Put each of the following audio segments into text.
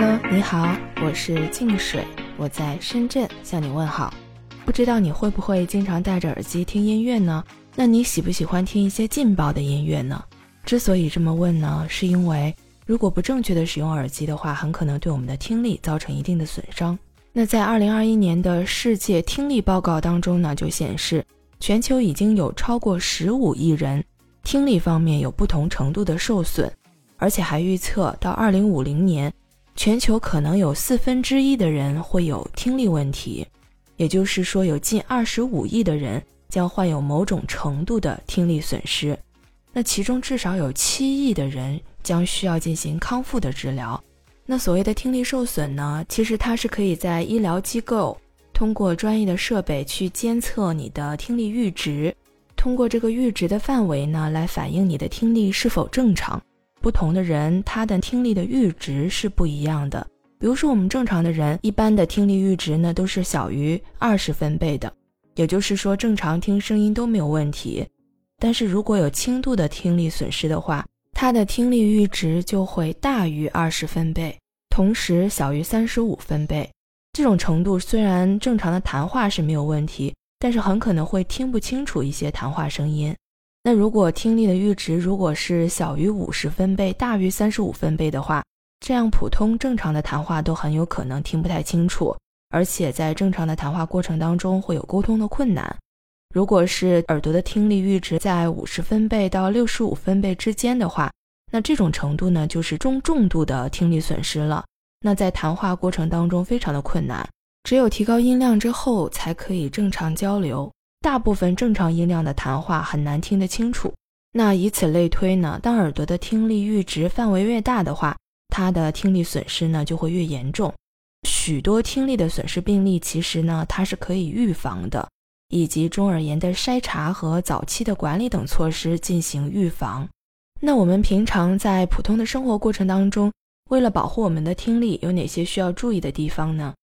Hello，你好，我是静水，我在深圳向你问好。不知道你会不会经常戴着耳机听音乐呢？那你喜不喜欢听一些劲爆的音乐呢？之所以这么问呢，是因为如果不正确的使用耳机的话，很可能对我们的听力造成一定的损伤。那在二零二一年的世界听力报告当中呢，就显示全球已经有超过十五亿人听力方面有不同程度的受损，而且还预测到二零五零年。全球可能有四分之一的人会有听力问题，也就是说，有近二十五亿的人将患有某种程度的听力损失。那其中至少有七亿的人将需要进行康复的治疗。那所谓的听力受损呢，其实它是可以在医疗机构通过专业的设备去监测你的听力阈值，通过这个阈值的范围呢，来反映你的听力是否正常。不同的人，他的听力的阈值是不一样的。比如说，我们正常的人，一般的听力阈值呢都是小于二十分贝的，也就是说，正常听声音都没有问题。但是如果有轻度的听力损失的话，他的听力阈值就会大于二十分贝，同时小于三十五分贝。这种程度虽然正常的谈话是没有问题，但是很可能会听不清楚一些谈话声音。那如果听力的阈值如果是小于五十分贝，大于三十五分贝的话，这样普通正常的谈话都很有可能听不太清楚，而且在正常的谈话过程当中会有沟通的困难。如果是耳朵的听力阈值在五十分贝到六十五分贝之间的话，那这种程度呢就是中重度的听力损失了。那在谈话过程当中非常的困难，只有提高音量之后才可以正常交流。大部分正常音量的谈话很难听得清楚。那以此类推呢？当耳朵的听力阈值范围越大的话，它的听力损失呢就会越严重。许多听力的损失病例其实呢它是可以预防的，以及中耳炎的筛查和早期的管理等措施进行预防。那我们平常在普通的生活过程当中，为了保护我们的听力，有哪些需要注意的地方呢？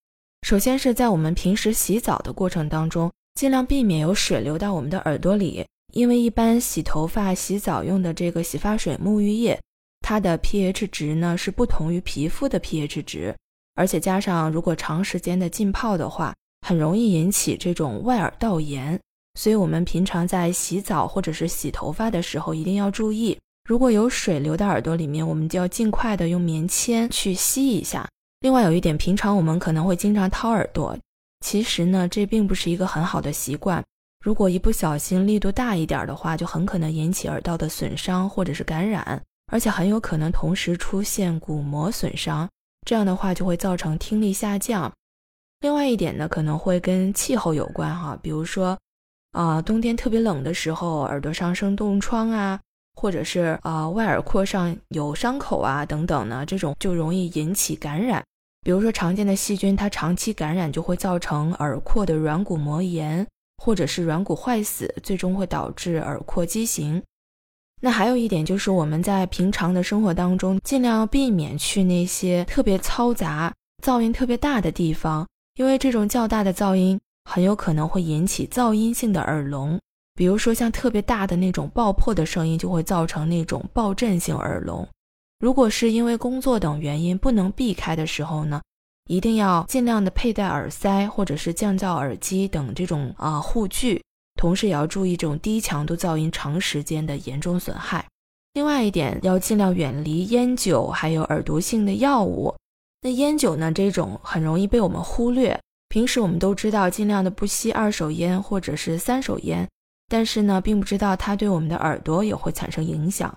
首先是在我们平时洗澡的过程当中。尽量避免有水流到我们的耳朵里，因为一般洗头发、洗澡用的这个洗发水、沐浴液，它的 pH 值呢是不同于皮肤的 pH 值，而且加上如果长时间的浸泡的话，很容易引起这种外耳道炎。所以，我们平常在洗澡或者是洗头发的时候，一定要注意，如果有水流到耳朵里面，我们就要尽快的用棉签去吸一下。另外，有一点，平常我们可能会经常掏耳朵。其实呢，这并不是一个很好的习惯。如果一不小心力度大一点的话，就很可能引起耳道的损伤或者是感染，而且很有可能同时出现鼓膜损伤。这样的话就会造成听力下降。另外一点呢，可能会跟气候有关哈，比如说，啊，冬天特别冷的时候，耳朵上生冻疮啊，或者是啊外耳廓上有伤口啊等等呢，这种就容易引起感染。比如说，常见的细菌，它长期感染就会造成耳廓的软骨膜炎，或者是软骨坏死，最终会导致耳廓畸形。那还有一点就是，我们在平常的生活当中，尽量避免去那些特别嘈杂、噪音特别大的地方，因为这种较大的噪音很有可能会引起噪音性的耳聋。比如说，像特别大的那种爆破的声音，就会造成那种爆震性耳聋。如果是因为工作等原因不能避开的时候呢，一定要尽量的佩戴耳塞或者是降噪耳机等这种啊护具，同时也要注意这种低强度噪音长时间的严重损害。另外一点，要尽量远离烟酒，还有耳毒性的药物。那烟酒呢，这种很容易被我们忽略。平时我们都知道尽量的不吸二手烟或者是三手烟，但是呢，并不知道它对我们的耳朵也会产生影响。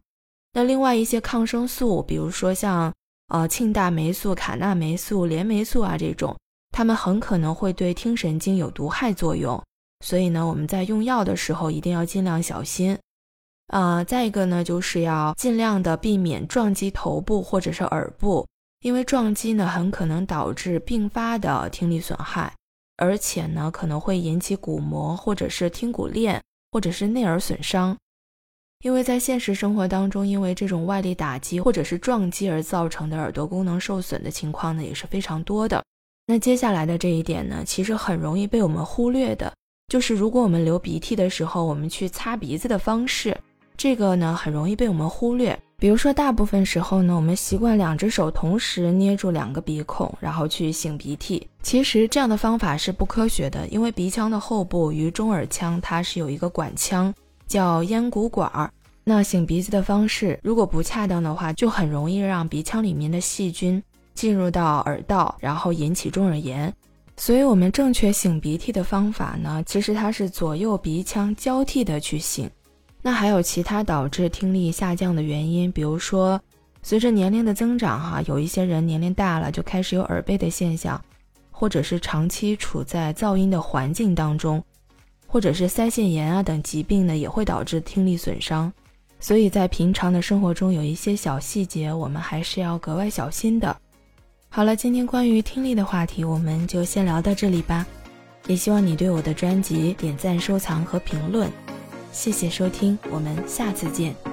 那另外一些抗生素，比如说像呃庆大霉素、卡那霉素、链霉素啊这种，它们很可能会对听神经有毒害作用。所以呢，我们在用药的时候一定要尽量小心。啊，再一个呢，就是要尽量的避免撞击头部或者是耳部，因为撞击呢很可能导致并发的听力损害，而且呢可能会引起鼓膜或者是听骨链或者是内耳损伤。因为在现实生活当中，因为这种外力打击或者是撞击而造成的耳朵功能受损的情况呢，也是非常多的。那接下来的这一点呢，其实很容易被我们忽略的，就是如果我们流鼻涕的时候，我们去擦鼻子的方式，这个呢很容易被我们忽略。比如说，大部分时候呢，我们习惯两只手同时捏住两个鼻孔，然后去擤鼻涕。其实这样的方法是不科学的，因为鼻腔的后部与中耳腔它是有一个管腔，叫咽鼓管儿。那擤鼻子的方式如果不恰当的话，就很容易让鼻腔里面的细菌进入到耳道，然后引起中耳炎。所以，我们正确擤鼻涕的方法呢，其实它是左右鼻腔交替的去擤。那还有其他导致听力下降的原因，比如说，随着年龄的增长，哈，有一些人年龄大了就开始有耳背的现象，或者是长期处在噪音的环境当中，或者是腮腺炎啊等疾病呢，也会导致听力损伤。所以在平常的生活中，有一些小细节，我们还是要格外小心的。好了，今天关于听力的话题，我们就先聊到这里吧。也希望你对我的专辑点赞、收藏和评论。谢谢收听，我们下次见。